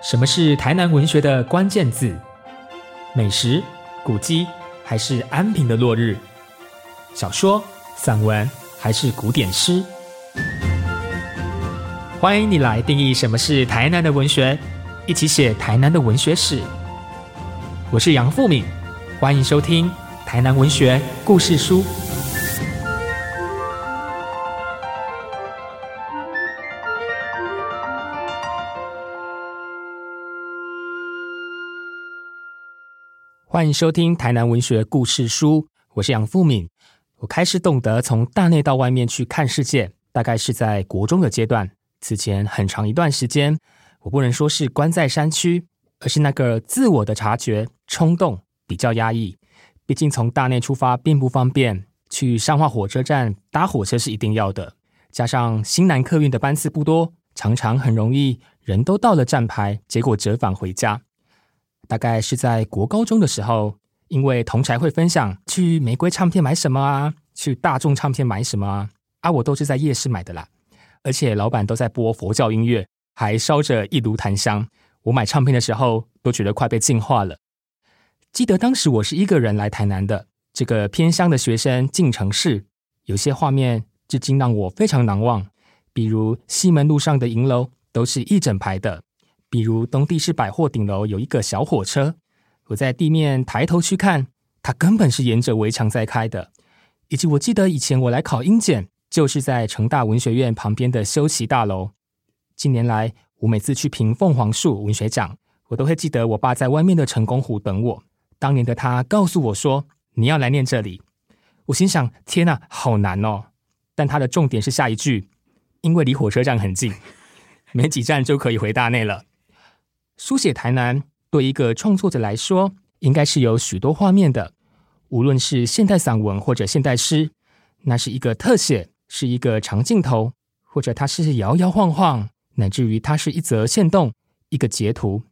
什么是台南文学的关键字？美食、古迹，还是安平的落日？小说、散文，还是古典诗？欢迎你来定义什么是台南的文学，一起写台南的文学史。我是杨富敏，欢迎收听《台南文学故事书》。欢迎收听《台南文学故事书》，我是杨富敏。我开始懂得从大内到外面去看世界，大概是在国中的阶段。此前很长一段时间，我不能说是关在山区，而是那个自我的察觉冲动比较压抑。毕竟从大内出发并不方便，去上化火车站搭火车是一定要的。加上新南客运的班次不多，常常很容易人都到了站牌，结果折返回家。大概是在国高中的时候，因为同才会分享去玫瑰唱片买什么啊，去大众唱片买什么啊，啊，我都是在夜市买的啦。而且老板都在播佛教音乐，还烧着一炉檀香。我买唱片的时候都觉得快被净化了。记得当时我是一个人来台南的，这个偏乡的学生进城市，有些画面至今让我非常难忘。比如西门路上的银楼都是一整排的。比如东地市百货顶楼有一个小火车，我在地面抬头去看，它根本是沿着围墙在开的。以及我记得以前我来考英检，就是在成大文学院旁边的修齐大楼。近年来，我每次去评凤凰树文学奖，我都会记得我爸在外面的成功湖等我。当年的他告诉我说：“你要来念这里。”我心想：“天哪，好难哦！”但他的重点是下一句，因为离火车站很近，没几站就可以回大内了。书写台南对一个创作者来说，应该是有许多画面的。无论是现代散文或者现代诗，那是一个特写，是一个长镜头，或者它是摇摇晃晃，乃至于它是一则线动、一个截图。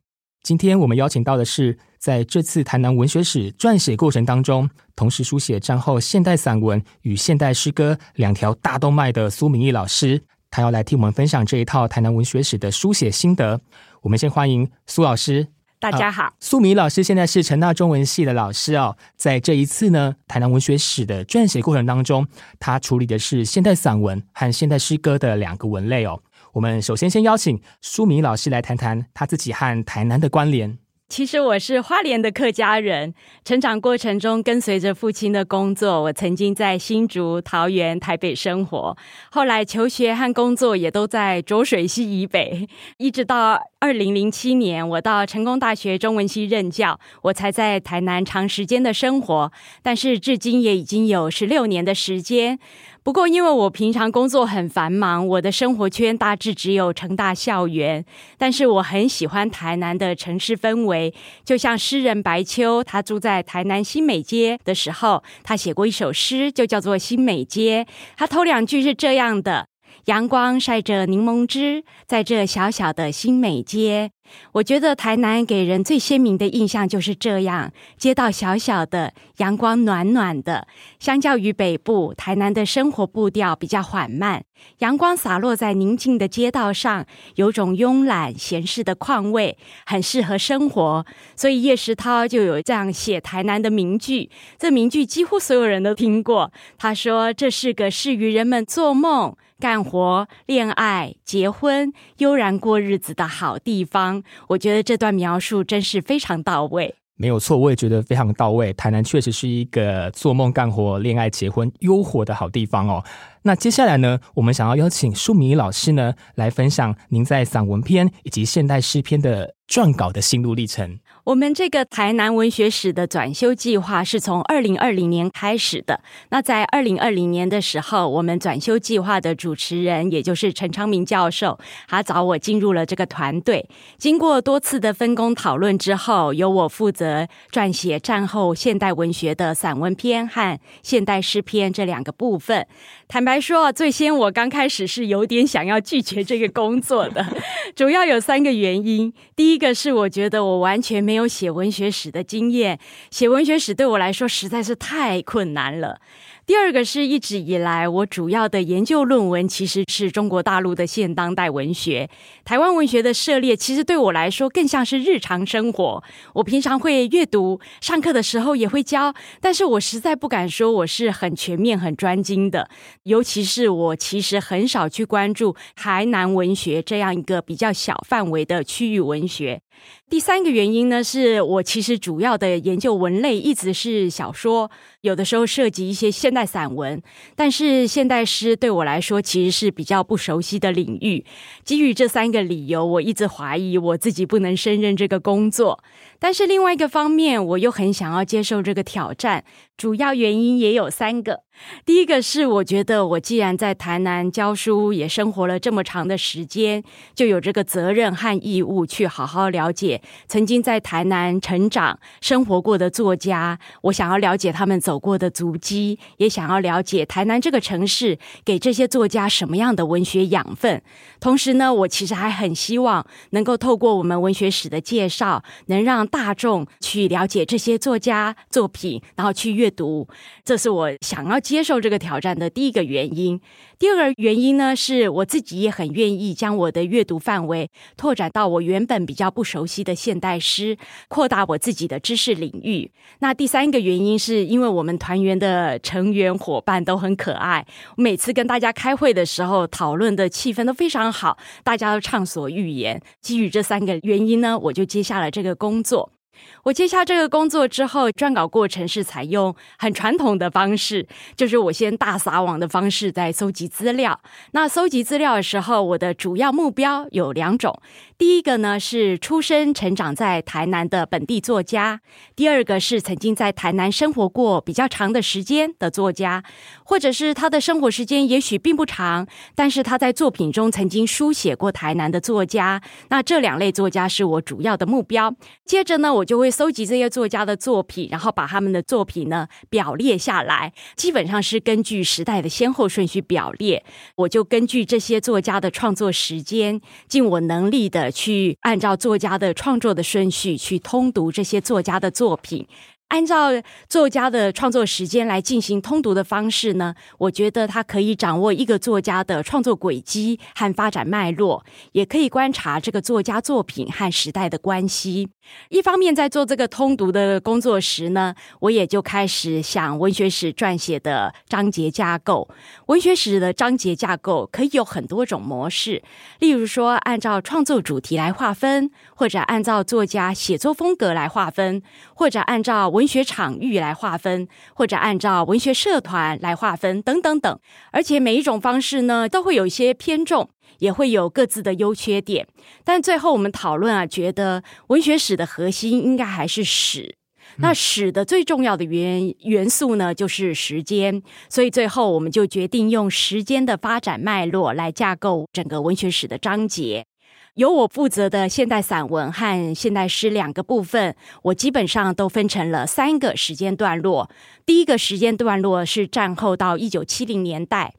今天我们邀请到的是，在这次台南文学史撰写过程当中，同时书写战后现代散文与现代诗歌两条大动脉的苏明义老师，他要来替我们分享这一套台南文学史的书写心得。我们先欢迎苏老师，大家好。苏米老师现在是成大中文系的老师哦，在这一次呢，台南文学史的撰写过程当中，他处理的是现代散文和现代诗歌的两个文类哦。我们首先先邀请苏米老师来谈谈他自己和台南的关联。其实我是花莲的客家人，成长过程中跟随着父亲的工作，我曾经在新竹、桃园、台北生活，后来求学和工作也都在浊水溪以北，一直到二零零七年，我到成功大学中文系任教，我才在台南长时间的生活，但是至今也已经有十六年的时间。不过，因为我平常工作很繁忙，我的生活圈大致只有成大校园。但是我很喜欢台南的城市氛围，就像诗人白秋，他住在台南新美街的时候，他写过一首诗，就叫做《新美街》。他头两句是这样的。阳光晒着柠檬汁，在这小小的新美街，我觉得台南给人最鲜明的印象就是这样：街道小小的，阳光暖暖的。相较于北部，台南的生活步调比较缓慢，阳光洒落在宁静的街道上，有种慵懒闲适的况味，很适合生活。所以叶石涛就有这样写台南的名句，这名句几乎所有人都听过。他说：“这是个适于人们做梦。”干活、恋爱、结婚、悠然过日子的好地方，我觉得这段描述真是非常到位。没有错，我也觉得非常到位。台南确实是一个做梦、干活、恋爱、结婚、悠活的好地方哦。那接下来呢，我们想要邀请舒米老师呢来分享您在散文篇以及现代诗篇的撰稿的心路历程。我们这个台南文学史的转修计划是从二零二零年开始的。那在二零二零年的时候，我们转修计划的主持人，也就是陈昌明教授，他找我进入了这个团队。经过多次的分工讨论之后，由我负责撰写战后现代文学的散文篇和现代诗篇这两个部分。坦白说，最先我刚开始是有点想要拒绝这个工作的，主要有三个原因。第一个是我觉得我完全没没有写文学史的经验，写文学史对我来说实在是太困难了。第二个是一直以来我主要的研究论文，其实是中国大陆的现当代文学。台湾文学的涉猎，其实对我来说更像是日常生活。我平常会阅读，上课的时候也会教，但是我实在不敢说我是很全面、很专精的。尤其是我其实很少去关注台南文学这样一个比较小范围的区域文学。第三个原因呢，是我其实主要的研究文类一直是小说，有的时候涉及一些现代散文，但是现代诗对我来说其实是比较不熟悉的领域。基于这三个理由，我一直怀疑我自己不能胜任这个工作。但是另外一个方面，我又很想要接受这个挑战。主要原因也有三个。第一个是，我觉得我既然在台南教书，也生活了这么长的时间，就有这个责任和义务去好好了解曾经在台南成长、生活过的作家。我想要了解他们走过的足迹，也想要了解台南这个城市给这些作家什么样的文学养分。同时呢，我其实还很希望能够透过我们文学史的介绍，能让大众去了解这些作家作品，然后去阅读。这是我想要。接受这个挑战的第一个原因，第二个原因呢，是我自己也很愿意将我的阅读范围拓展到我原本比较不熟悉的现代诗，扩大我自己的知识领域。那第三个原因是因为我们团员的成员伙伴都很可爱，每次跟大家开会的时候讨论的气氛都非常好，大家都畅所欲言。基于这三个原因呢，我就接下了这个工作。我接下这个工作之后，撰稿过程是采用很传统的方式，就是我先大撒网的方式在搜集资料。那搜集资料的时候，我的主要目标有两种：第一个呢是出生成长在台南的本地作家；第二个是曾经在台南生活过比较长的时间的作家，或者是他的生活时间也许并不长，但是他在作品中曾经书写过台南的作家。那这两类作家是我主要的目标。接着呢，我就会。搜集这些作家的作品，然后把他们的作品呢表列下来，基本上是根据时代的先后顺序表列。我就根据这些作家的创作时间，尽我能力的去按照作家的创作的顺序去通读这些作家的作品。按照作家的创作时间来进行通读的方式呢，我觉得他可以掌握一个作家的创作轨迹和发展脉络，也可以观察这个作家作品和时代的关系。一方面在做这个通读的工作时呢，我也就开始想文学史撰写的章节架构。文学史的章节架构可以有很多种模式，例如说按照创作主题来划分，或者按照作家写作风格来划分，或者按照文学场域来划分，或者按照文学社团来划分，等等等。而且每一种方式呢，都会有一些偏重。也会有各自的优缺点，但最后我们讨论啊，觉得文学史的核心应该还是史。那史的最重要的元元素呢，就是时间。所以最后我们就决定用时间的发展脉络来架构整个文学史的章节。由我负责的现代散文和现代诗两个部分，我基本上都分成了三个时间段落。第一个时间段落是战后到一九七零年代。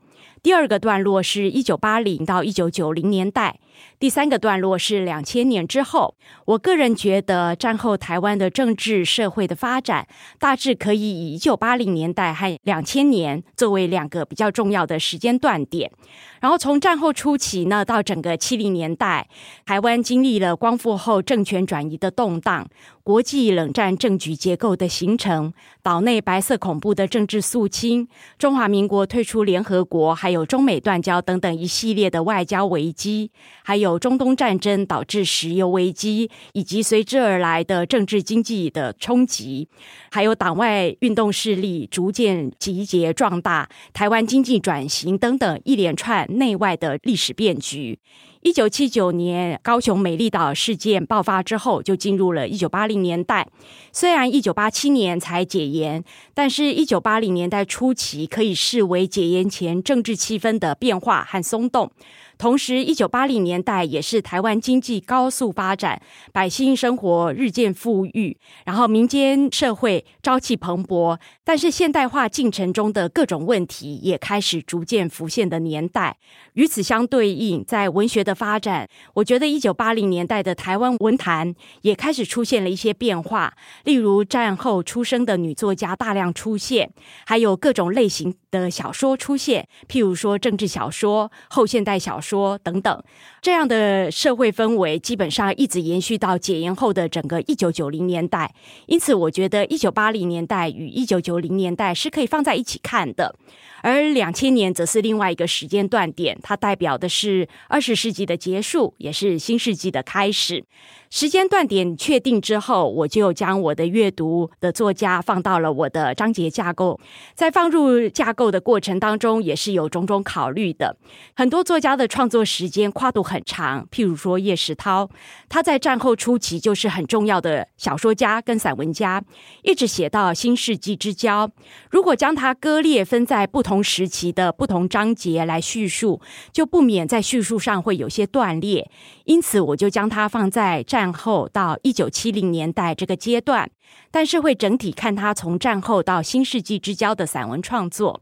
第二个段落是一九八零到一九九零年代，第三个段落是两千年之后。我个人觉得，战后台湾的政治社会的发展，大致可以以一九八零年代和两千年作为两个比较重要的时间段点。然后从战后初期呢，到整个七零年代，台湾经历了光复后政权转移的动荡，国际冷战政局结构的形成，岛内白色恐怖的政治肃清，中华民国退出联合国，还有中美断交等等一系列的外交危机，还有中东战争导致石油危机，以及随之而来的政治经济的冲击，还有党外运动势力逐渐集结壮大，台湾经济转型等等一连串。内外的历史变局。一九七九年高雄美丽岛事件爆发之后，就进入了一九八零年代。虽然一九八七年才解严，但是一九八零年代初期可以视为解严前政治气氛的变化和松动。同时，一九八零年代也是台湾经济高速发展，百姓生活日渐富裕，然后民间社会朝气蓬勃。但是，现代化进程中的各种问题也开始逐渐浮现的年代。与此相对应，在文学的发展，我觉得一九八零年代的台湾文坛也开始出现了一些变化，例如战后出生的女作家大量出现，还有各种类型的小说出现，譬如说政治小说、后现代小说说等等。这样的社会氛围基本上一直延续到解严后的整个一九九零年代。因此，我觉得一九八零年代与一九九零年代是可以放在一起看的。而两千年则是另外一个时间段点，它代表的是二十世纪的结束，也是新世纪的开始。时间断点确定之后，我就将我的阅读的作家放到了我的章节架构。在放入架构的过程当中，也是有种种考虑的。很多作家的创作时间跨度很长，譬如说叶石涛，他在战后初期就是很重要的小说家跟散文家，一直写到新世纪之交。如果将它割裂分在不同时期的不同章节来叙述，就不免在叙述上会有些断裂。因此，我就将它放在战后到一九七零年代这个阶段，但是会整体看他从战后到新世纪之交的散文创作。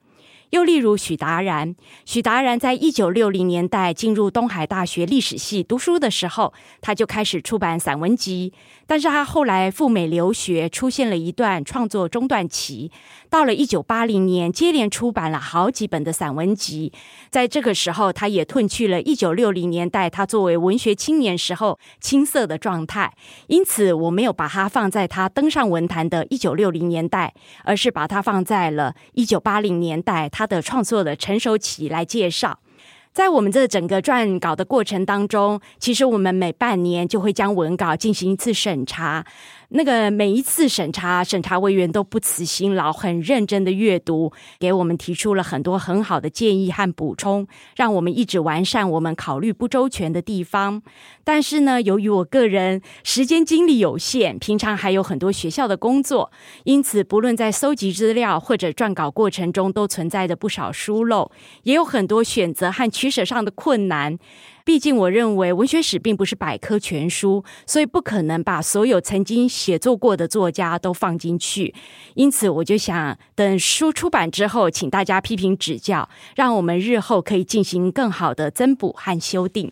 又例如许达然，许达然在一九六零年代进入东海大学历史系读书的时候，他就开始出版散文集。但是他后来赴美留学，出现了一段创作中断期。到了一九八零年，接连出版了好几本的散文集。在这个时候，他也褪去了一九六零年代他作为文学青年时候青涩的状态。因此，我没有把它放在他登上文坛的一九六零年代，而是把它放在了一九八零年代。他的创作的成熟期来介绍，在我们这整个撰稿的过程当中，其实我们每半年就会将文稿进行一次审查。那个每一次审查，审查委员都不辞辛劳，很认真的阅读，给我们提出了很多很好的建议和补充，让我们一直完善我们考虑不周全的地方。但是呢，由于我个人时间精力有限，平常还有很多学校的工作，因此不论在搜集资料或者撰稿过程中，都存在着不少疏漏，也有很多选择和取舍上的困难。毕竟，我认为文学史并不是百科全书，所以不可能把所有曾经写作过的作家都放进去。因此，我就想等书出版之后，请大家批评指教，让我们日后可以进行更好的增补和修订。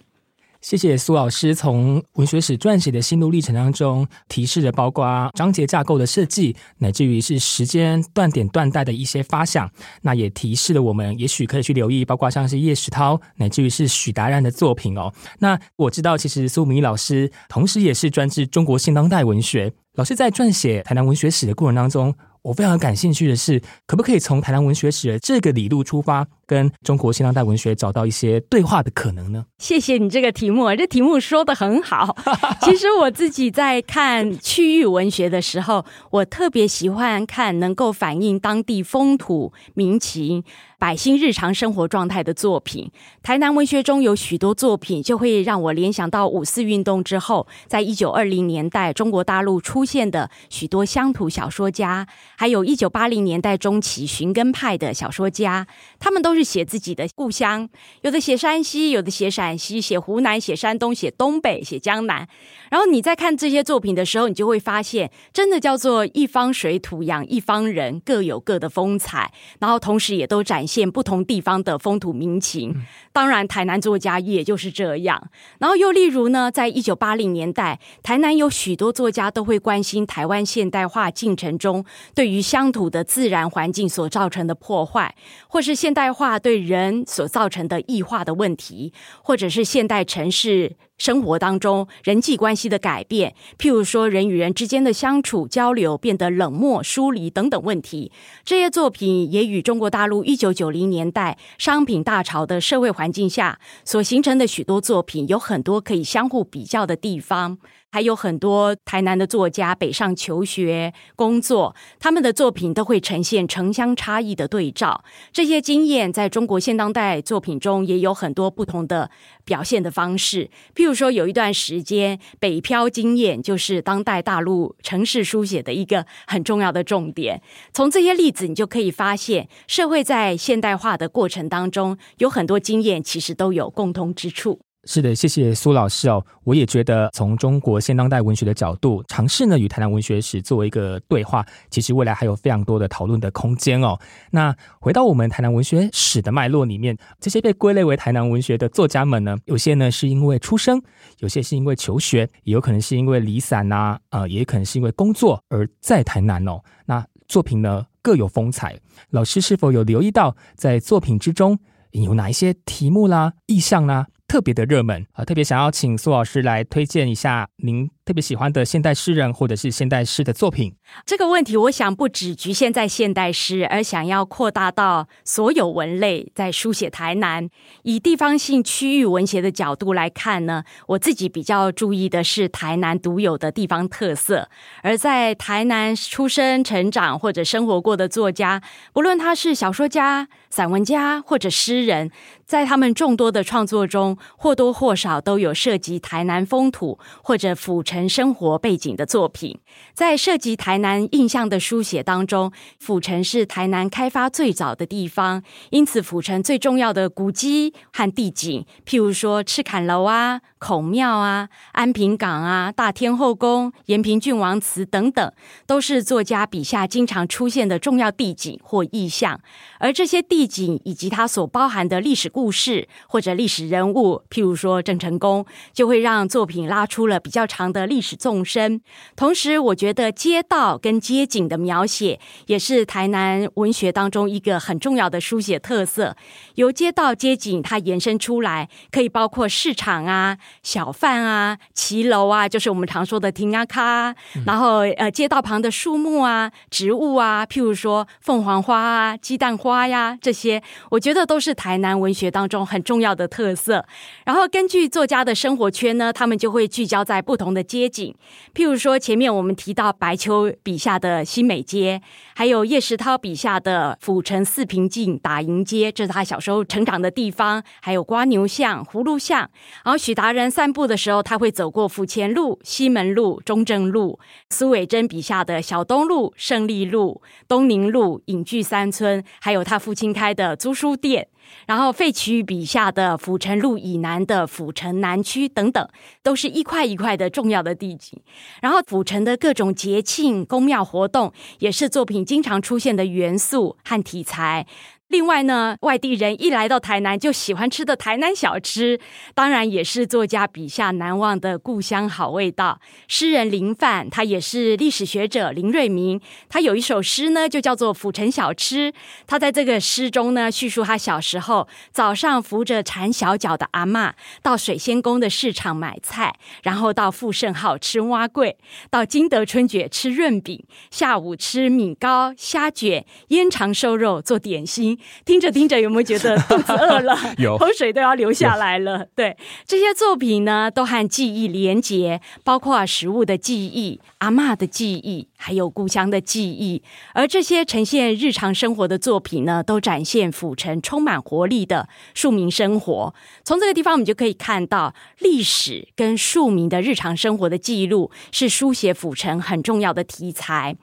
谢谢苏老师从文学史撰写的心路历程当中提示了包括章节架构的设计，乃至于是时间断点断代的一些发想。那也提示了我们，也许可以去留意，包括像是叶石涛，乃至于是许达然的作品哦。那我知道，其实苏明老师同时也是专治中国现当代文学老师，在撰写台南文学史的过程当中。我非常感兴趣的是，可不可以从台南文学史的这个理路出发，跟中国现当代文学找到一些对话的可能呢？谢谢你这个题目，这题目说的很好。其实我自己在看区域文学的时候，我特别喜欢看能够反映当地风土民情。百姓日常生活状态的作品，台南文学中有许多作品，就会让我联想到五四运动之后，在一九二零年代中国大陆出现的许多乡土小说家，还有一九八零年代中期寻根派的小说家，他们都是写自己的故乡，有的写山西，有的写陕西，写湖南，写山东，写东北，写江南。然后你在看这些作品的时候，你就会发现，真的叫做一方水土养一方人，各有各的风采，然后同时也都展现。不同地方的风土民情，当然台南作家也就是这样。然后又例如呢，在一九八零年代，台南有许多作家都会关心台湾现代化进程中对于乡土的自然环境所造成的破坏，或是现代化对人所造成的异化的问题，或者是现代城市。生活当中人际关系的改变，譬如说人与人之间的相处交流变得冷漠疏离等等问题，这些作品也与中国大陆一九九零年代商品大潮的社会环境下所形成的许多作品有很多可以相互比较的地方。还有很多台南的作家北上求学、工作，他们的作品都会呈现城乡差异的对照。这些经验在中国现当代作品中也有很多不同的表现的方式。譬如。说，有一段时间，北漂经验就是当代大陆城市书写的一个很重要的重点。从这些例子，你就可以发现，社会在现代化的过程当中，有很多经验其实都有共通之处。是的，谢谢苏老师哦。我也觉得从中国现当代文学的角度，尝试呢与台南文学史做一个对话，其实未来还有非常多的讨论的空间哦。那回到我们台南文学史的脉络里面，这些被归类为台南文学的作家们呢，有些呢是因为出生，有些是因为求学，也有可能是因为离散呐，呃，也可能是因为工作而在台南哦。那作品呢各有风采，老师是否有留意到在作品之中有哪一些题目啦、意象啦？特别的热门啊，特别想要请苏老师来推荐一下您。特别喜欢的现代诗人或者是现代诗的作品，这个问题我想不只局限在现代诗，而想要扩大到所有文类。在书写台南，以地方性区域文学的角度来看呢，我自己比较注意的是台南独有的地方特色。而在台南出生、成长或者生活过的作家，不论他是小说家、散文家或者诗人，在他们众多的创作中，或多或少都有涉及台南风土或者府城。城生活背景的作品，在涉及台南印象的书写当中，府城是台南开发最早的地方，因此府城最重要的古迹和地景，譬如说赤坎楼啊、孔庙啊、安平港啊、大天后宫、延平郡王祠等等，都是作家笔下经常出现的重要地景或意象。而这些地景以及它所包含的历史故事或者历史人物，譬如说郑成功，就会让作品拉出了比较长的。历史纵深，同时我觉得街道跟街景的描写也是台南文学当中一个很重要的书写特色。由街道街景它延伸出来，可以包括市场啊、小贩啊、骑楼啊，就是我们常说的停啊卡，然后呃街道旁的树木啊、植物啊，譬如说凤凰花啊、鸡蛋花呀这些，我觉得都是台南文学当中很重要的特色。然后根据作家的生活圈呢，他们就会聚焦在不同的。街景，譬如说前面我们提到白秋笔下的新美街，还有叶石涛笔下的府城四平镜打营街，这是他小时候成长的地方。还有瓜牛巷、葫芦巷。然后许达人散步的时候，他会走过府前路、西门路、中正路。苏伟珍笔下的小东路、胜利路、东宁路、隐居三村，还有他父亲开的租书店。然后费奇笔下的府城路以南的府城南区等等，都是一块一块的重要的地景。然后府城的各种节庆、宫庙活动，也是作品经常出现的元素和题材。另外呢，外地人一来到台南就喜欢吃的台南小吃，当然也是作家笔下难忘的故乡好味道。诗人林范，他也是历史学者林瑞明，他有一首诗呢，就叫做《府城小吃》。他在这个诗中呢，叙述他小时候早上扶着缠小脚的阿妈到水仙宫的市场买菜，然后到富盛号吃蛙桂，到金德春卷吃润饼，下午吃米糕、虾卷、腌肠瘦肉做点心。听着听着，有没有觉得 肚子饿了？有，口水都要流下来了。对，这些作品呢，都和记忆连结，包括食物的记忆、阿妈的记忆，还有故乡的记忆。而这些呈现日常生活的作品呢，都展现府城充满活力的庶民生活。从这个地方，我们就可以看到历史跟庶民的日常生活的记录，是书写府城很重要的题材。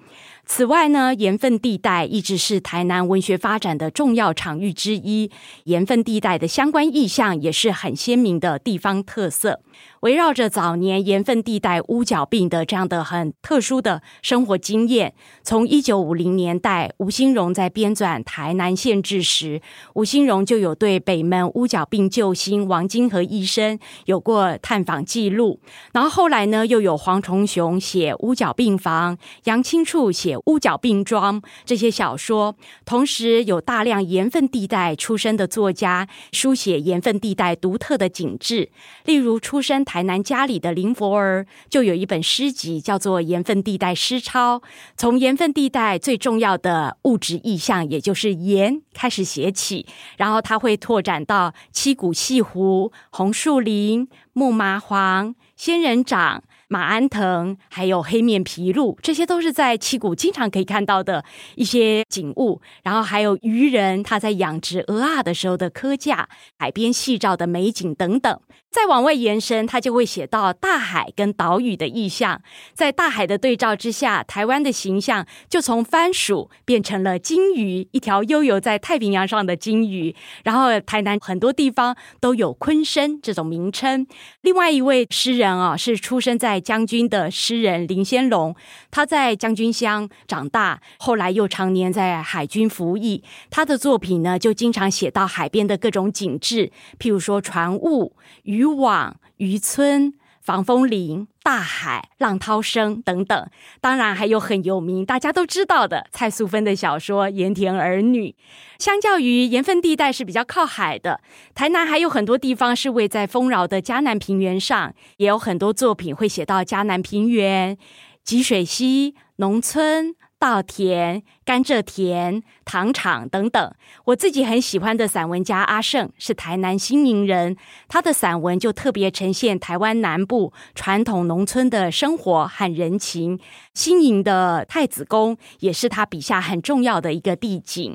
此外呢，盐分地带一直是台南文学发展的重要场域之一，盐分地带的相关意象也是很鲜明的地方特色。围绕着早年盐分地带乌角病的这样的很特殊的生活经验，从一九五零年代吴兴荣在编纂《台南县志》时，吴兴荣就有对北门乌角病救星王金和医生有过探访记录。然后后来呢，又有黄崇雄写《乌角病房》，杨清处写《乌角病庄》这些小说，同时有大量盐分地带出身的作家书写盐分地带独特的景致，例如出生。台南家里的林佛儿就有一本诗集，叫做《盐分地带诗抄》，从盐分地带最重要的物质意象，也就是盐开始写起，然后它会拓展到七股细湖、红树林、木麻黄、仙人掌。马鞍藤，还有黑面琵鹭，这些都是在七谷经常可以看到的一些景物。然后还有渔人他在养殖鹅啊的时候的科架，海边戏照的美景等等。再往外延伸，他就会写到大海跟岛屿的意象。在大海的对照之下，台湾的形象就从番薯变成了金鱼，一条悠游在太平洋上的金鱼。然后台南很多地方都有昆生这种名称。另外一位诗人啊，是出生在将军的诗人林先龙，他在将军乡长大，后来又常年在海军服役。他的作品呢，就经常写到海边的各种景致，譬如说船坞、渔网、渔村、防风林、大海、浪涛声等等。当然还有很有名、大家都知道的蔡素芬的小说《盐田儿女》。相较于盐分地带是比较靠海的，台南还有很多地方是位在丰饶的嘉南平原上，也有很多作品会写到嘉南平原、吉水溪、农村。稻田、甘蔗田、糖厂等等，我自己很喜欢的散文家阿胜是台南新营人，他的散文就特别呈现台湾南部传统农村的生活和人情。新营的太子宫也是他笔下很重要的一个地景。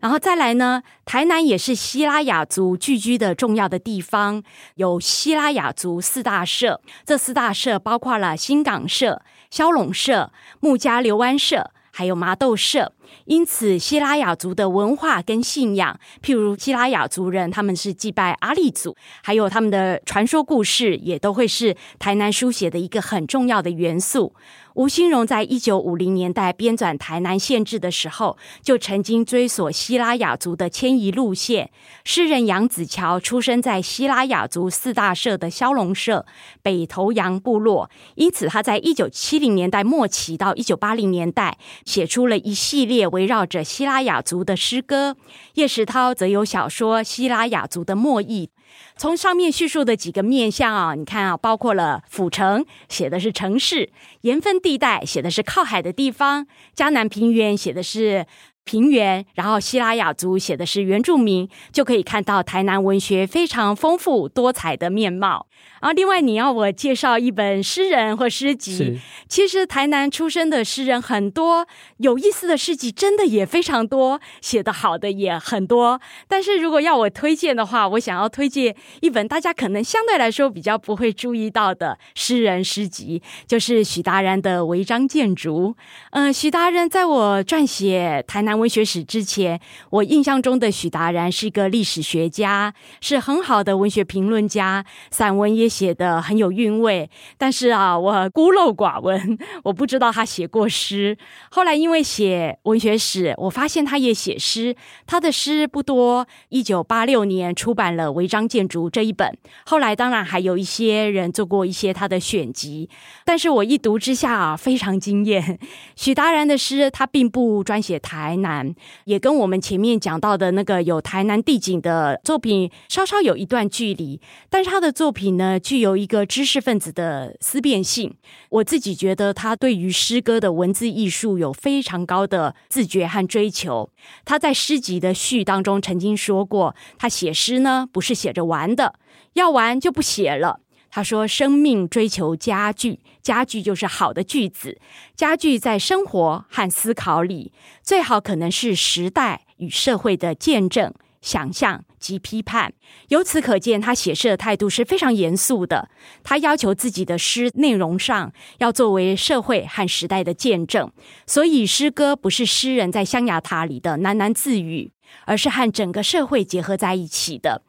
然后再来呢，台南也是希拉雅族聚居的重要的地方，有希拉雅族四大社，这四大社包括了新港社、骁龙社、木家刘湾社。还有麻豆社，因此希拉雅族的文化跟信仰，譬如希拉雅族人，他们是祭拜阿利祖，还有他们的传说故事，也都会是台南书写的一个很重要的元素。吴兴荣在一九五零年代编纂台南县志的时候，就曾经追索希拉雅族的迁移路线。诗人杨子乔出生在希拉雅族四大社的骁龙社北头洋部落，因此他在一九七零年代末期到一九八零年代写出了一系列也围绕着希拉雅族的诗歌。叶石涛则有小说《希拉雅族的末裔》。从上面叙述的几个面向啊，你看啊，包括了府城，写的是城市；盐分地带写的是靠海的地方；江南平原写的是。平原，然后希拉雅族写的是原住民，就可以看到台南文学非常丰富多彩的面貌。然后，另外你要我介绍一本诗人或诗集，其实台南出生的诗人很多，有意思的诗集真的也非常多，写的好的也很多。但是如果要我推荐的话，我想要推荐一本大家可能相对来说比较不会注意到的诗人诗集，就是许达然的《违章建筑》。嗯，许达人在我撰写台南。文学史之前，我印象中的许达然是一个历史学家，是很好的文学评论家，散文也写得很有韵味。但是啊，我孤陋寡闻，我不知道他写过诗。后来因为写文学史，我发现他也写诗，他的诗不多。一九八六年出版了《违章建筑》这一本，后来当然还有一些人做过一些他的选集，但是我一读之下啊，非常惊艳。许达然的诗，他并不专写台。南也跟我们前面讲到的那个有台南地景的作品稍稍有一段距离，但是他的作品呢，具有一个知识分子的思辨性。我自己觉得他对于诗歌的文字艺术有非常高的自觉和追求。他在诗集的序当中曾经说过，他写诗呢不是写着玩的，要玩就不写了。他说：“生命追求家具，家具就是好的句子。家具在生活和思考里，最好可能是时代与社会的见证、想象及批判。由此可见，他写诗的态度是非常严肃的。他要求自己的诗内容上要作为社会和时代的见证，所以诗歌不是诗人在象牙塔里的喃喃自语，而是和整个社会结合在一起的。”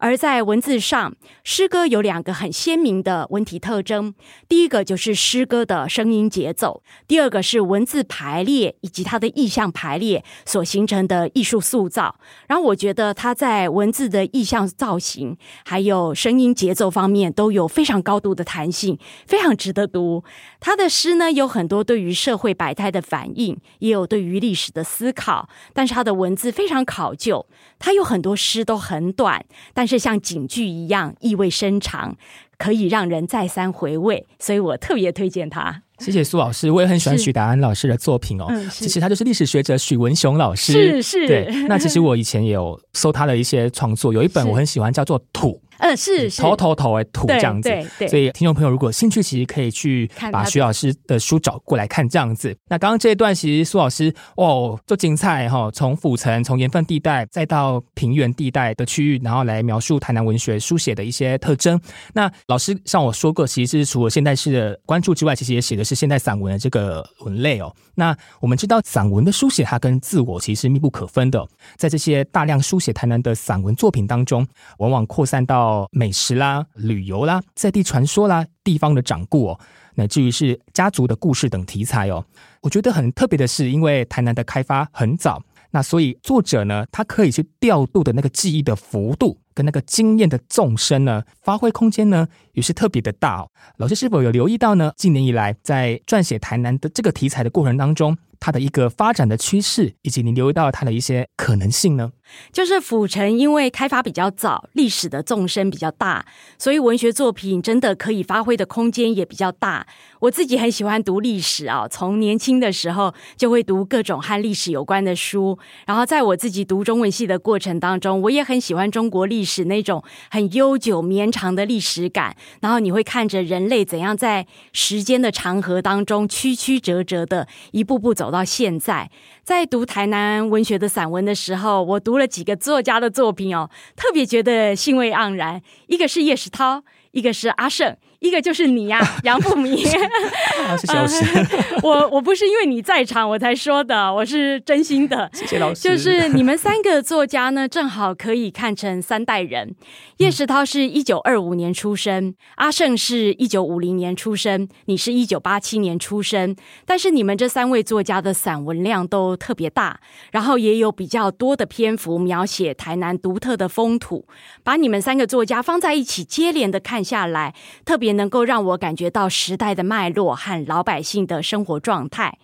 而在文字上，诗歌有两个很鲜明的文体特征：第一个就是诗歌的声音节奏；第二个是文字排列以及它的意象排列所形成的艺术塑造。然后，我觉得他在文字的意象造型还有声音节奏方面都有非常高度的弹性，非常值得读。他的诗呢，有很多对于社会百态的反应，也有对于历史的思考。但是他的文字非常考究，他有很多诗都很短，但是像警句一样意味深长，可以让人再三回味，所以我特别推荐他。谢谢苏老师，我也很喜欢许达安老师的作品哦。其实他就是历史学者许文雄老师，是是。对，那其实我以前也有搜他的一些创作，有一本我很喜欢，叫做《土》。嗯，是是头头头哎土这样子。对对。所以听众朋友如果兴趣，其实可以去把徐老师的书找过来看这样子。那刚刚这一段，其实苏老师哦，就精彩哈，从府城、从盐分地带，再到平原地带的区域，然后来描述台南文学书写的一些特征。那老师像我说过，其实除了现代式的关注之外，其实也写的是现代散文的这个文类哦。那我们知道，散文的书写它跟自我其实是密不可分的。在这些大量书写台南的散文作品当中，往往扩散到哦美食啦、旅游啦、在地传说啦、地方的掌故哦，乃至于是家族的故事等题材哦。我觉得很特别的是，因为台南的开发很早，那所以作者呢，他可以去调度的那个记忆的幅度跟那个经验的纵深呢，发挥空间呢，也是特别的大哦。老师是否有留意到呢？近年以来，在撰写台南的这个题材的过程当中，它的一个发展的趋势，以及你留意到它的一些可能性呢？就是府城，因为开发比较早，历史的纵深比较大，所以文学作品真的可以发挥的空间也比较大。我自己很喜欢读历史啊，从年轻的时候就会读各种和历史有关的书。然后在我自己读中文系的过程当中，我也很喜欢中国历史那种很悠久绵长的历史感。然后你会看着人类怎样在时间的长河当中曲曲折折的一步步走到现在。在读台南文学的散文的时候，我读了几个作家的作品哦，特别觉得兴味盎然。一个是叶石涛，一个是阿胜。一个就是你呀，杨富明。谢谢老师。我我不是因为你在场我才说的，我是真心的。谢谢老师。就是你们三个作家呢，正好可以看成三代人。叶石涛是一九二五年出生，阿胜是一九五零年出生，你是一九八七年出生。但是你们这三位作家的散文量都特别大，然后也有比较多的篇幅描写台南独特的风土。把你们三个作家放在一起，接连的看下来，特别。能够让我感觉到时代的脉络和老百姓的生活状态。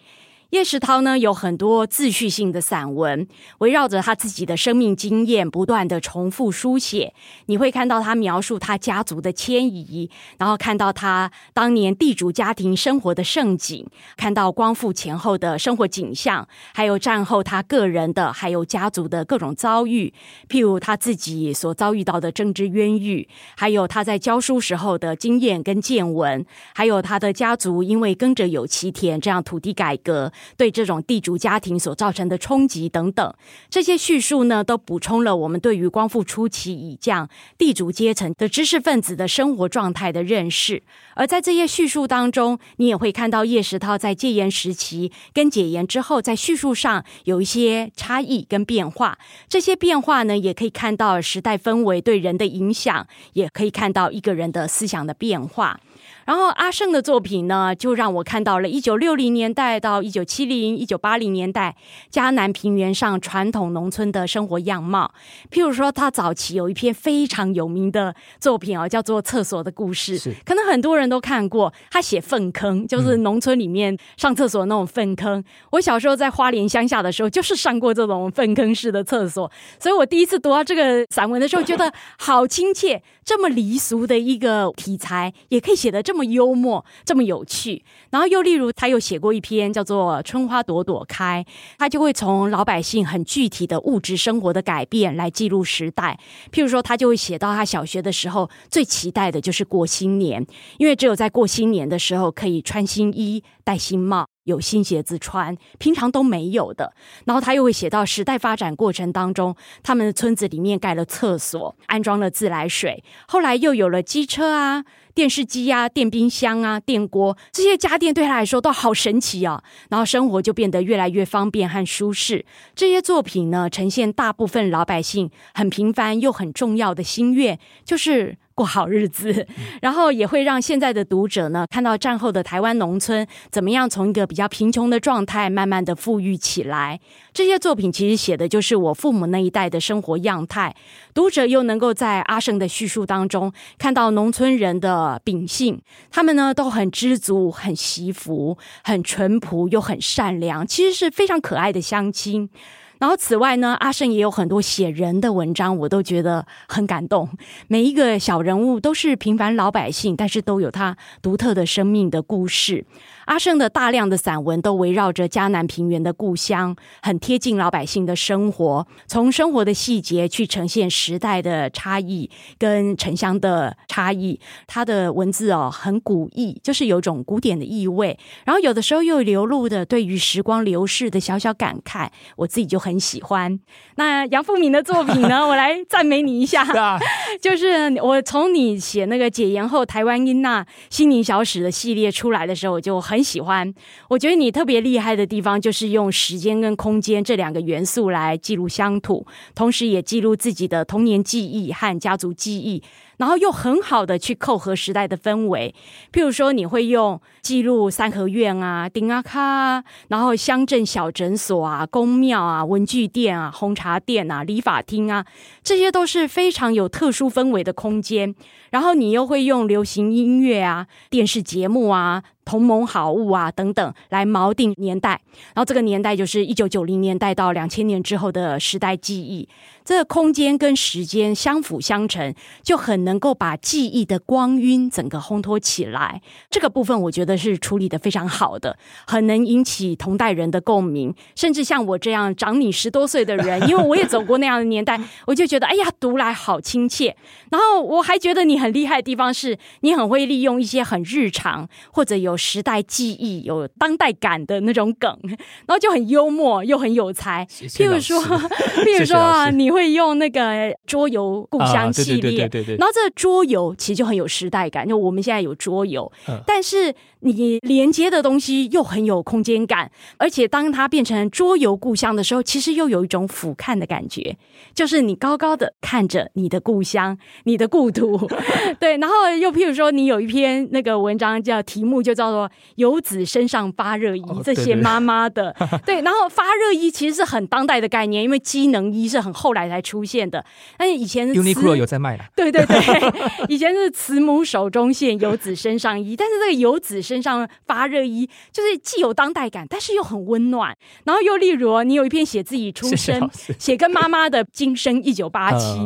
叶石涛呢有很多自序性的散文，围绕着他自己的生命经验不断的重复书写。你会看到他描述他家族的迁移，然后看到他当年地主家庭生活的盛景，看到光复前后的生活景象，还有战后他个人的还有家族的各种遭遇，譬如他自己所遭遇到的政治冤狱，还有他在教书时候的经验跟见闻，还有他的家族因为跟着有其田这样土地改革。对这种地主家庭所造成的冲击等等，这些叙述呢，都补充了我们对于光复初期以降地主阶层的知识分子的生活状态的认识。而在这些叙述当中，你也会看到叶石涛在戒严时期跟解严之后，在叙述上有一些差异跟变化。这些变化呢，也可以看到时代氛围对人的影响，也可以看到一个人的思想的变化。然后阿胜的作品呢，就让我看到了一九六零年代到一九七零、一九八零年代迦南平原上传统农村的生活样貌。譬如说，他早期有一篇非常有名的作品哦，叫做《厕所的故事》，可能很多人都看过。他写粪坑，就是农村里面上厕所那种粪坑。我小时候在花莲乡下的时候，就是上过这种粪坑式的厕所，所以我第一次读到这个散文的时候，觉得好亲切。这么离俗的一个题材，也可以写得这么这么幽默、这么有趣。然后又例如，他又写过一篇叫做《春花朵朵开》，他就会从老百姓很具体的物质生活的改变来记录时代。譬如说，他就会写到他小学的时候最期待的就是过新年，因为只有在过新年的时候可以穿新衣、戴新帽。有新鞋子穿，平常都没有的。然后他又会写到时代发展过程当中，他们的村子里面盖了厕所，安装了自来水，后来又有了机车啊、电视机啊、电冰箱啊、电锅这些家电，对他来说都好神奇哦。然后生活就变得越来越方便和舒适。这些作品呢，呈现大部分老百姓很平凡又很重要的心愿，就是。过好日子，然后也会让现在的读者呢看到战后的台湾农村怎么样从一个比较贫穷的状态慢慢的富裕起来。这些作品其实写的就是我父母那一代的生活样态，读者又能够在阿胜的叙述当中看到农村人的秉性，他们呢都很知足、很惜福、很淳朴又很善良，其实是非常可爱的乡亲。然后此外呢，阿胜也有很多写人的文章，我都觉得很感动。每一个小人物都是平凡老百姓，但是都有他独特的生命的故事。阿胜的大量的散文都围绕着迦南平原的故乡，很贴近老百姓的生活，从生活的细节去呈现时代的差异跟城乡的差异。他的文字哦很古意，就是有种古典的意味，然后有的时候又流露的对于时光流逝的小小感慨，我自己就很喜欢。那杨富敏的作品呢，我来赞美你一下，就是我从你写那个解严后台湾英娜心灵小史的系列出来的时候，我就很。很喜欢，我觉得你特别厉害的地方就是用时间跟空间这两个元素来记录乡土，同时也记录自己的童年记忆和家族记忆。然后又很好的去扣合时代的氛围，譬如说你会用记录三合院啊、丁阿卡，然后乡镇小诊所啊、公庙啊、文具店啊、红茶店啊、理发厅啊，这些都是非常有特殊氛围的空间。然后你又会用流行音乐啊、电视节目啊、同盟好物啊等等来锚定年代，然后这个年代就是一九九零年代到两千年之后的时代记忆。这个空间跟时间相辅相成，就很能够把记忆的光晕整个烘托起来。这个部分我觉得是处理的非常好的，很能引起同代人的共鸣。甚至像我这样长你十多岁的人，因为我也走过那样的年代，我就觉得哎呀，读来好亲切。然后我还觉得你很厉害的地方是，你很会利用一些很日常或者有时代记忆、有当代感的那种梗，然后就很幽默又很有才。譬如说，譬如说啊，你。会用那个桌游故乡系列，对对然后这桌游其实就很有时代感。就我们现在有桌游，但是你连接的东西又很有空间感，而且当它变成桌游故乡的时候，其实又有一种俯瞰的感觉，就是你高高的看着你的故乡、你的故土。对，然后又譬如说，你有一篇那个文章叫题目就叫做“游子身上发热衣”，这些妈妈的 对，然后发热衣其实是很当代的概念，因为机能衣是很后来。才出现的，但是以前 Uniqlo 有在卖了，对对对，以前是慈母手中线，游子身上衣，但是这个游子身上发热衣，就是既有当代感，但是又很温暖。然后又例如，你有一篇写自己出生，写跟妈妈的今生一九八七。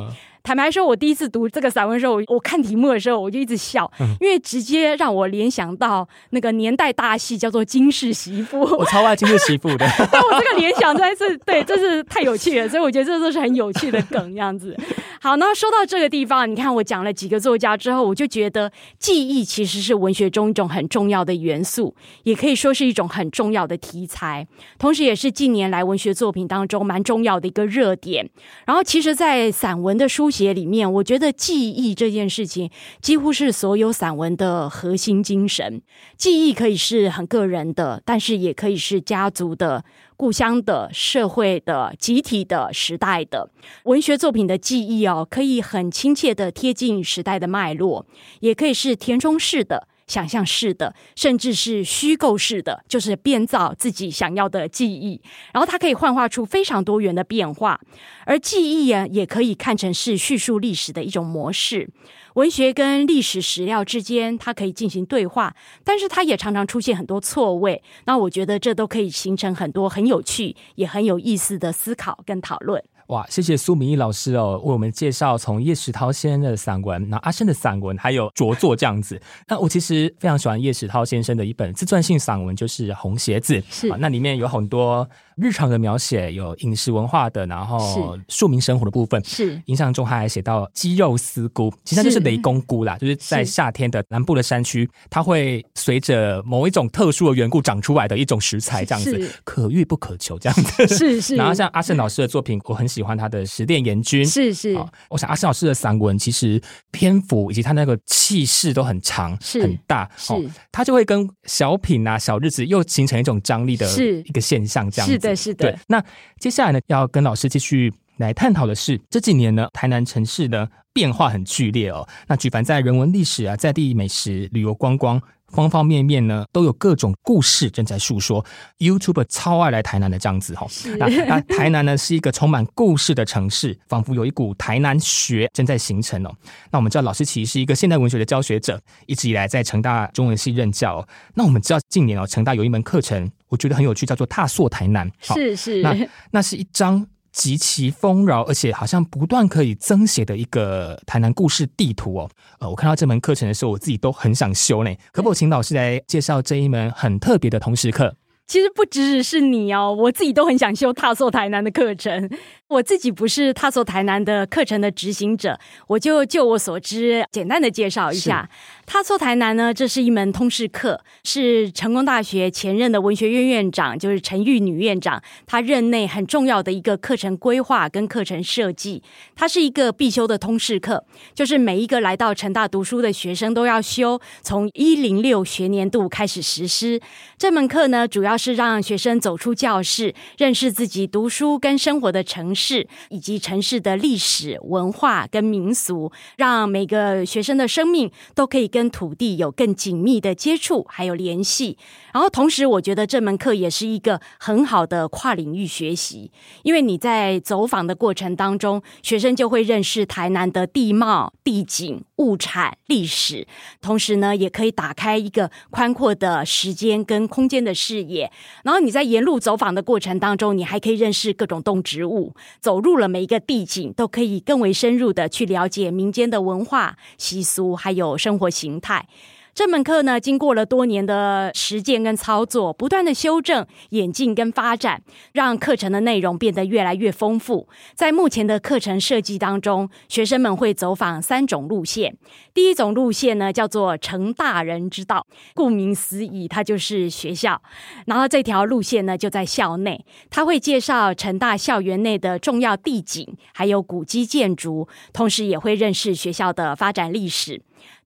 坦白说，我第一次读这个散文的时候，我看题目的时候，我就一直笑，因为直接让我联想到那个年代大戏叫做《金氏媳妇》。我超爱《金氏媳妇》的，但我这个联想真的是对，真是太有趣了，所以我觉得这都是很有趣的梗，这样子。好，那说到这个地方，你看我讲了几个作家之后，我就觉得记忆其实是文学中一种很重要的元素，也可以说是一种很重要的题材，同时也是近年来文学作品当中蛮重要的一个热点。然后，其实，在散文的书写里面，我觉得记忆这件事情几乎是所有散文的核心精神。记忆可以是很个人的，但是也可以是家族的。故乡的、社会的、集体的、时代的文学作品的记忆哦，可以很亲切的贴近时代的脉络，也可以是填充式的、想象式的，甚至是虚构式的，就是编造自己想要的记忆。然后它可以幻化出非常多元的变化，而记忆啊，也可以看成是叙述历史的一种模式。文学跟历史史料之间，它可以进行对话，但是它也常常出现很多错位。那我觉得这都可以形成很多很有趣也很有意思的思考跟讨论。哇，谢谢苏明义老师哦，为我们介绍从叶石涛先生的散文，那阿生的散文，还有着作这样子。那我其实非常喜欢叶石涛先生的一本自传性散文，就是《红鞋子》。是啊，那里面有很多。日常的描写有饮食文化的，然后庶民生活的部分。是印象中他还写到鸡肉丝菇，其实就是雷公菇啦，就是在夏天的南部的山区，它会随着某一种特殊的缘故长出来的一种食材，这样子可遇不可求，这样子是是。然后像阿胜老师的作品，我很喜欢他的《十殿阎君》，是是。我想阿胜老师的散文其实篇幅以及他那个气势都很长，很大，是。他就会跟小品啊、小日子又形成一种张力的一个现象，这样子。是的，那接下来呢，要跟老师继续来探讨的是这几年呢，台南城市呢变化很剧烈哦。那举凡在人文历史啊，在地美食、旅游观光方方面面呢，都有各种故事正在诉说。YouTube 超爱来台南的这样子哈。那那台南呢，是一个充满故事的城市，仿佛有一股台南学正在形成哦。那我们知道老师其实是一个现代文学的教学者，一直以来在成大中文系任教。那我们知道近年哦，成大有一门课程。我觉得很有趣，叫做“踏朔台南”。是是，那那是一张极其丰饶，而且好像不断可以增写的一个台南故事地图哦。呃，我看到这门课程的时候，我自己都很想修呢。可否请老师来介绍这一门很特别的同时课？其实不只只是你哦，我自己都很想修踏溯台南的课程。我自己不是踏溯台南的课程的执行者，我就就我所知，简单的介绍一下踏溯台南呢。这是一门通识课，是成功大学前任的文学院院长，就是陈玉女院长，她任内很重要的一个课程规划跟课程设计。它是一个必修的通识课，就是每一个来到成大读书的学生都要修，从一零六学年度开始实施这门课呢，主要是让学生走出教室，认识自己读书跟生活的城市。以及城市的历史文化跟民俗，让每个学生的生命都可以跟土地有更紧密的接触，还有联系。然后同时，我觉得这门课也是一个很好的跨领域学习，因为你在走访的过程当中，学生就会认识台南的地貌、地景、物产、历史，同时呢，也可以打开一个宽阔的时间跟空间的视野。然后你在沿路走访的过程当中，你还可以认识各种动植物。走入了每一个地景，都可以更为深入的去了解民间的文化习俗，还有生活形态。这门课呢，经过了多年的实践跟操作，不断的修正、演进跟发展，让课程的内容变得越来越丰富。在目前的课程设计当中，学生们会走访三种路线。第一种路线呢，叫做成大人之道，顾名思义，它就是学校。然后这条路线呢，就在校内，它会介绍成大校园内的重要地景，还有古迹建筑，同时也会认识学校的发展历史。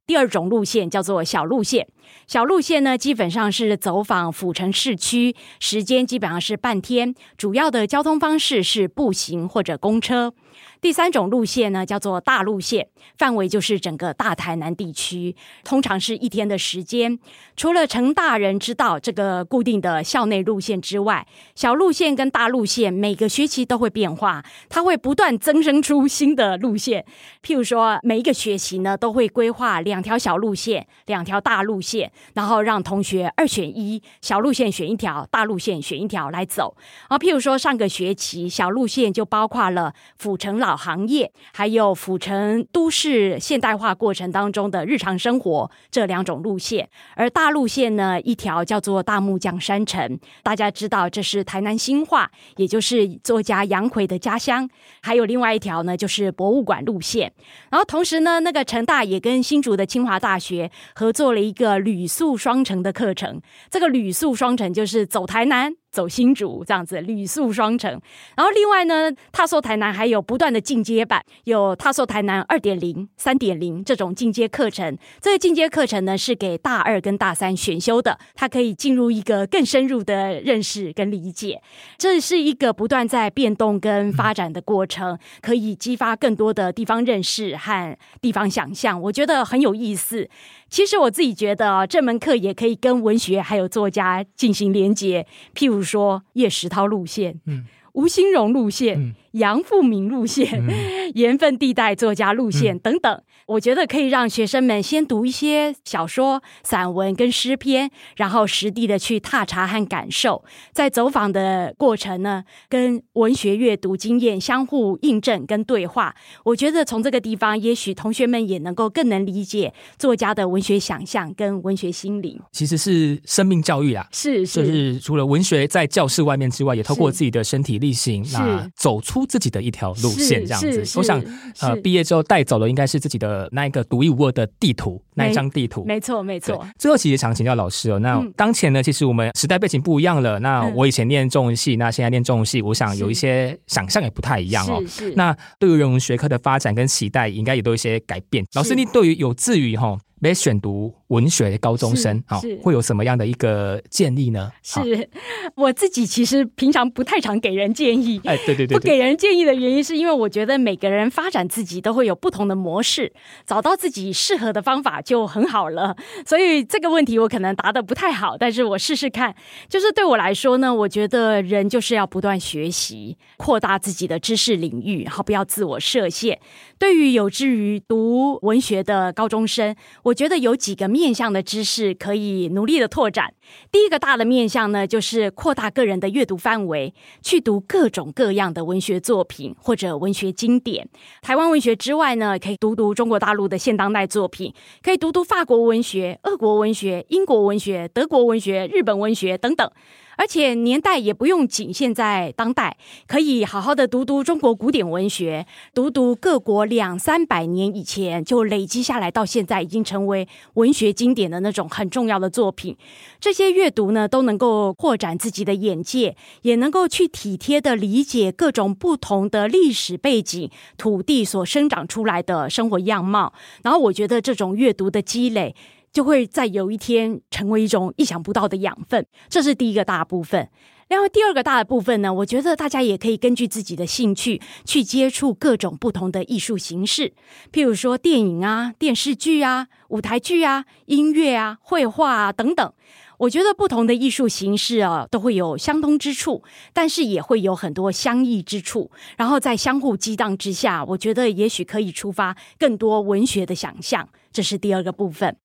第二种路线叫做小路线，小路线呢基本上是走访府城市区，时间基本上是半天，主要的交通方式是步行或者公车。第三种路线呢，叫做大路线，范围就是整个大台南地区，通常是一天的时间。除了成大人知道这个固定的校内路线之外，小路线跟大路线每个学期都会变化，它会不断增生出新的路线。譬如说，每一个学期呢，都会规划两条小路线，两条大路线，然后让同学二选一，小路线选一条，大路线选一条来走。啊，譬如说上个学期小路线就包括了府城老。行业还有府城都市现代化过程当中的日常生活这两种路线，而大路线呢，一条叫做大木匠山城，大家知道这是台南新化，也就是作家杨奎的家乡。还有另外一条呢，就是博物馆路线。然后同时呢，那个成大也跟新竹的清华大学合作了一个旅宿双城的课程。这个旅宿双城就是走台南。走新竹这样子，旅宿双城。然后另外呢，踏说台南还有不断的进阶版，有踏说台南二点零、三点零这种进阶课程。这个进阶课程呢，是给大二跟大三选修的，它可以进入一个更深入的认识跟理解。这是一个不断在变动跟发展的过程，可以激发更多的地方认识和地方想象。我觉得很有意思。其实我自己觉得，这门课也可以跟文学还有作家进行连结，譬如说叶石涛路线，嗯，吴兴荣路线。杨富明路线、盐分地带作家路线等等，我觉得可以让学生们先读一些小说、散文跟诗篇，然后实地的去踏查和感受，在走访的过程呢，跟文学阅读经验相互印证跟对话。我觉得从这个地方，也许同学们也能够更能理解作家的文学想象跟文学心灵。其实是生命教育啊，是就是除了文学在教室外面之外，也透过自己的身体力行，那走出。自己的一条路线，这样子。我想，呃，毕业之后带走的应该是自己的那一个独一无二的地图，那一张地图。没错，没错。最后，其实想请教老师哦，那当前呢，其实我们时代背景不一样了。那我以前念中文系，那现在念中文系，我想有一些想象也不太一样哦。那对于人文学科的发展跟期待，应该也都有一些改变。老师，你对于有志于哈？没选读文学的高中生，好，会有什么样的一个建议呢？是 我自己其实平常不太常给人建议，哎，对对对，不给人建议的原因是因为我觉得每个人发展自己都会有不同的模式，找到自己适合的方法就很好了。所以这个问题我可能答的不太好，但是我试试看。就是对我来说呢，我觉得人就是要不断学习，扩大自己的知识领域，然后不要自我设限。对于有志于读文学的高中生，我觉得有几个面向的知识可以努力的拓展。第一个大的面向呢，就是扩大个人的阅读范围，去读各种各样的文学作品或者文学经典。台湾文学之外呢，可以读读中国大陆的现当代作品，可以读读法国文学、俄国文学、英国文学、德国文学、日本文学等等。而且年代也不用仅限在当代，可以好好的读读中国古典文学，读读各国两三百年以前就累积下来到现在已经成为文学经典的那种很重要的作品。这些阅读呢，都能够扩展自己的眼界，也能够去体贴的理解各种不同的历史背景、土地所生长出来的生活样貌。然后，我觉得这种阅读的积累。就会在有一天成为一种意想不到的养分，这是第一个大部分。然后，第二个大的部分呢，我觉得大家也可以根据自己的兴趣去接触各种不同的艺术形式，譬如说电影啊、电视剧啊、舞台剧啊、音乐啊、绘画啊等等。我觉得不同的艺术形式啊，都会有相通之处，但是也会有很多相异之处。然后在相互激荡之下，我觉得也许可以触发更多文学的想象。这是第二个部分。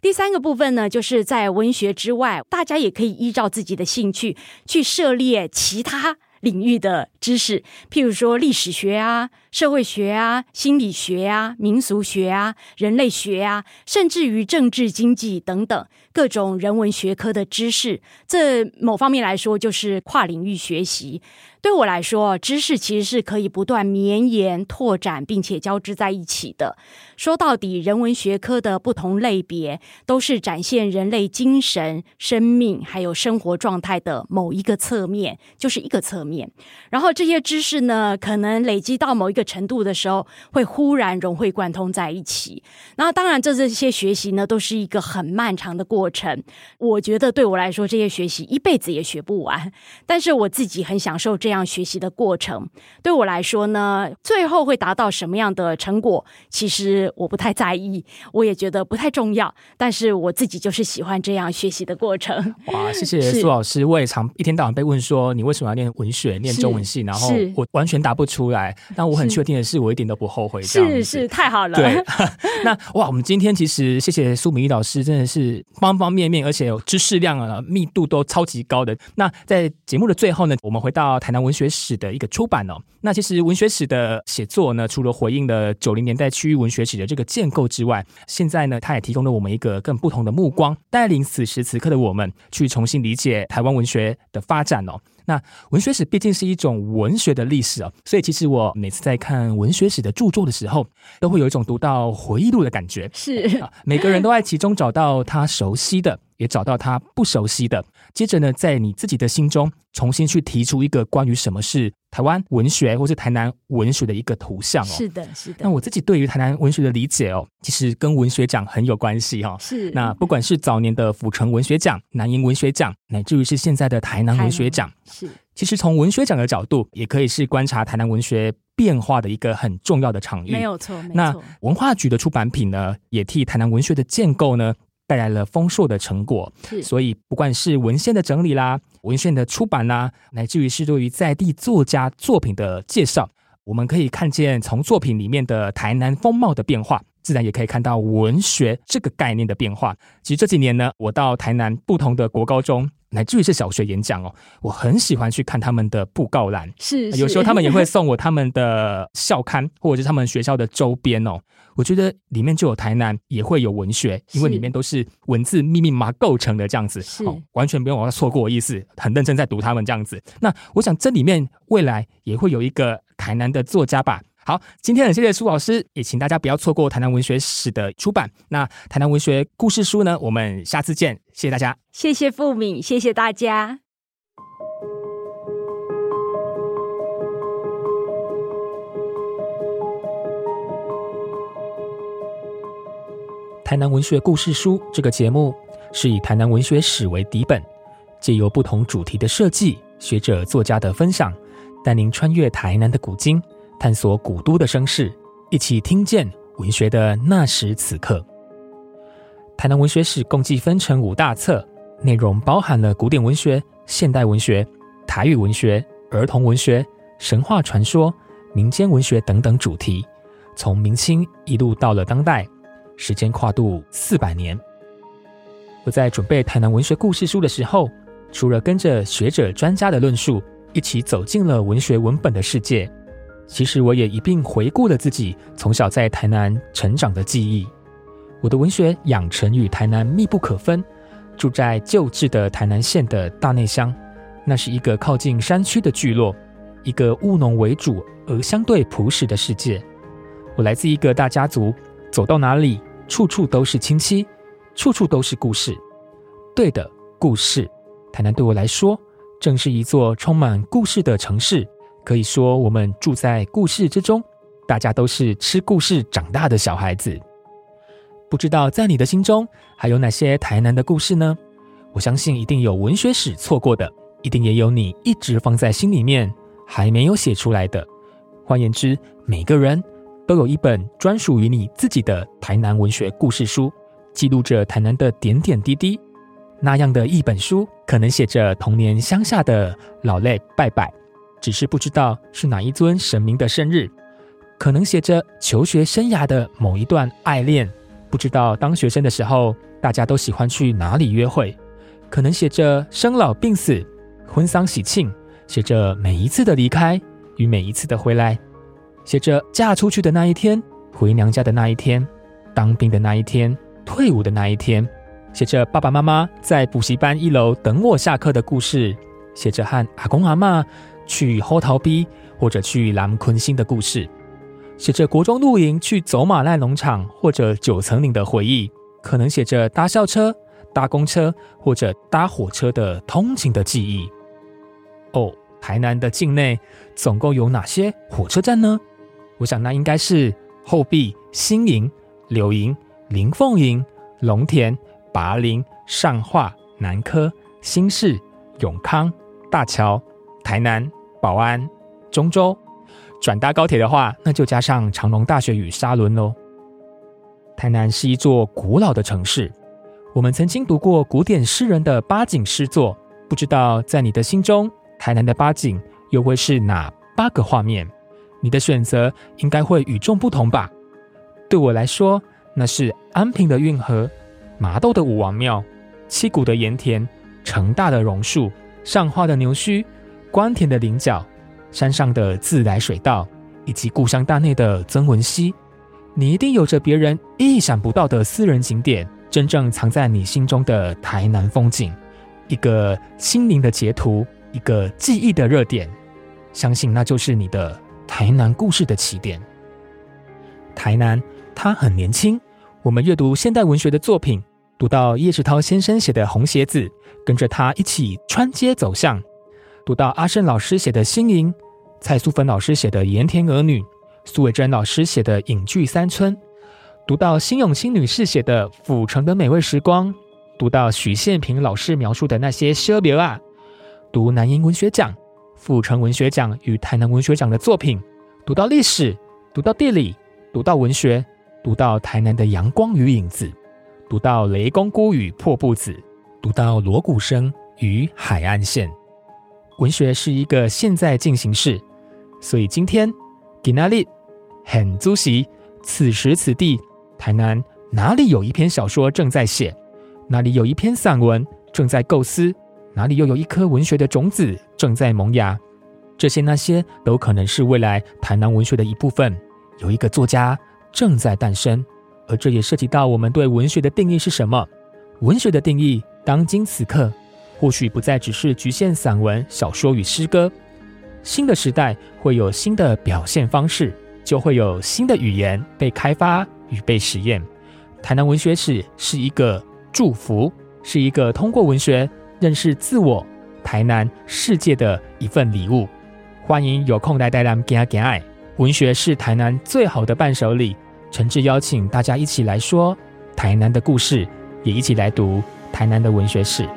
第三个部分呢，就是在文学之外，大家也可以依照自己的兴趣去涉猎其他领域的知识，譬如说历史学啊、社会学啊、心理学啊、民俗学啊、人类学啊，甚至于政治经济等等各种人文学科的知识。这某方面来说，就是跨领域学习。对我来说，知识其实是可以不断绵延、拓展，并且交织在一起的。说到底，人文学科的不同类别，都是展现人类精神、生命还有生活状态的某一个侧面，就是一个侧面。然后这些知识呢，可能累积到某一个程度的时候，会忽然融会贯通在一起。那当然，这这些学习呢，都是一个很漫长的过程。我觉得对我来说，这些学习一辈子也学不完。但是我自己很享受这样。学习的过程对我来说呢，最后会达到什么样的成果，其实我不太在意，我也觉得不太重要。但是我自己就是喜欢这样学习的过程。哇，谢谢苏老师。我也常一天到晚被问说，你为什么要念文学、念中文系？然后我完全答不出来。但我很确定的是，我一点都不后悔。是是，太好了。对，那哇，我们今天其实谢谢苏明义老师，真的是方方面面，而且有知识量啊密度都超级高的。那在节目的最后呢，我们回到台南。文学史的一个出版哦，那其实文学史的写作呢，除了回应了九零年代区域文学史的这个建构之外，现在呢，它也提供了我们一个更不同的目光，带领此时此刻的我们去重新理解台湾文学的发展哦。那文学史毕竟是一种文学的历史哦，所以其实我每次在看文学史的著作的时候，都会有一种读到回忆录的感觉。是，每个人都在其中找到他熟悉的。也找到他不熟悉的，接着呢，在你自己的心中重新去提出一个关于什么是台湾文学或是台南文学的一个图像哦。是的，是的。那我自己对于台南文学的理解哦，其实跟文学奖很有关系哈。是。那不管是早年的府城文学奖、南营文学奖，乃至于是现在的台南文学奖，是。其实从文学奖的角度，也可以是观察台南文学变化的一个很重要的场域。没有错，没错。那文化局的出版品呢，也替台南文学的建构呢。带来了丰硕的成果，所以不管是文献的整理啦、文献的出版啦，乃至于是对于在地作家作品的介绍，我们可以看见从作品里面的台南风貌的变化，自然也可以看到文学这个概念的变化。其实这几年呢，我到台南不同的国高中。乃至于是小学演讲哦，我很喜欢去看他们的布告栏，是有时候他们也会送我他们的校刊或者是他们学校的周边哦。我觉得里面就有台南，也会有文学，因为里面都是文字密密麻构成的这样子，哦，完全不用我要错过意思，很认真在读他们这样子。那我想这里面未来也会有一个台南的作家吧。好，今天很谢谢苏老师，也请大家不要错过台南文学史的出版。那台南文学故事书呢？我们下次见，谢谢大家，谢谢付敏，谢谢大家。台南文学故事书这个节目是以台南文学史为底本，借由不同主题的设计、学者作家的分享，带您穿越台南的古今。探索古都的声势，一起听见文学的那时此刻。台南文学史共计分成五大册，内容包含了古典文学、现代文学、台语文学、儿童文学、神话传说、民间文学等等主题，从明清一路到了当代，时间跨度四百年。我在准备台南文学故事书的时候，除了跟着学者专家的论述，一起走进了文学文本的世界，其实我也一并回顾了自己从小在台南成长的记忆。我的文学养成与台南密不可分，住在旧制的台南县的大内乡，那是一个靠近山区的聚落，一个务农为主而相对朴实的世界。我来自一个大家族，走到哪里，处处都是亲戚。处处都是故事，对的故事。台南对我来说，正是一座充满故事的城市。可以说，我们住在故事之中，大家都是吃故事长大的小孩子。不知道在你的心中还有哪些台南的故事呢？我相信一定有文学史错过的，一定也有你一直放在心里面还没有写出来的。换言之，每个人都有一本专属于你自己的台南文学故事书。记录着台南的点点滴滴，那样的一本书，可能写着童年乡下的老泪拜拜，只是不知道是哪一尊神明的生日；可能写着求学生涯的某一段爱恋，不知道当学生的时候大家都喜欢去哪里约会；可能写着生老病死、婚丧喜庆，写着每一次的离开与每一次的回来，写着嫁出去的那一天、回娘家的那一天、当兵的那一天。退伍的那一天，写着爸爸妈妈在补习班一楼等我下课的故事，写着和阿公阿妈去后桃逼或者去蓝昆星的故事，写着国中露营去走马濑农场或者九层岭的回忆，可能写着搭校车、搭公车或者搭火车的通勤的记忆。哦，台南的境内总共有哪些火车站呢？我想那应该是后壁、新营、柳营。林凤营、龙田、拔林、上化、南科、新市、永康、大桥、台南、保安、中州，转搭高铁的话，那就加上长隆大学与沙仑喽。台南是一座古老的城市，我们曾经读过古典诗人的八景诗作，不知道在你的心中，台南的八景又会是哪八个画面？你的选择应该会与众不同吧？对我来说。那是安平的运河，麻豆的武王庙，七股的盐田，成大的榕树，上花的牛须，关田的菱角，山上的自来水道，以及故乡大内的曾文溪。你一定有着别人意想不到的私人景点，真正藏在你心中的台南风景，一个心灵的截图，一个记忆的热点。相信那就是你的台南故事的起点。台南，它很年轻。我们阅读现代文学的作品，读到叶世涛先生写的《红鞋子》，跟着他一起穿街走巷；读到阿胜老师写的《新营》，蔡素芬老师写的《盐田儿女》，苏伟珍老师写的《隐居三村》；读到辛永清女士写的《府城的美味时光》，读到许宪平老师描述的那些奢别啊；读南英文学奖、府城文学奖与台南文学奖的作品；读到历史，读到地理，读到文学。读到台南的阳光与影子，读到雷公姑与破布子，读到锣鼓声与海岸线。文学是一个现在进行式，所以今天给哪里很足席，此时此地，台南哪里有一篇小说正在写，哪里有一篇散文正在构思，哪里又有一颗文学的种子正在萌芽，这些那些都可能是未来台南文学的一部分。有一个作家。正在诞生，而这也涉及到我们对文学的定义是什么？文学的定义，当今此刻，或许不再只是局限散文、小说与诗歌。新的时代会有新的表现方式，就会有新的语言被开发与被实验。台南文学史是一个祝福，是一个通过文学认识自我、台南世界的一份礼物。欢迎有空来台南给给爱，文学是台南最好的伴手礼。诚挚邀请大家一起来说台南的故事也一起来读台南的文学史。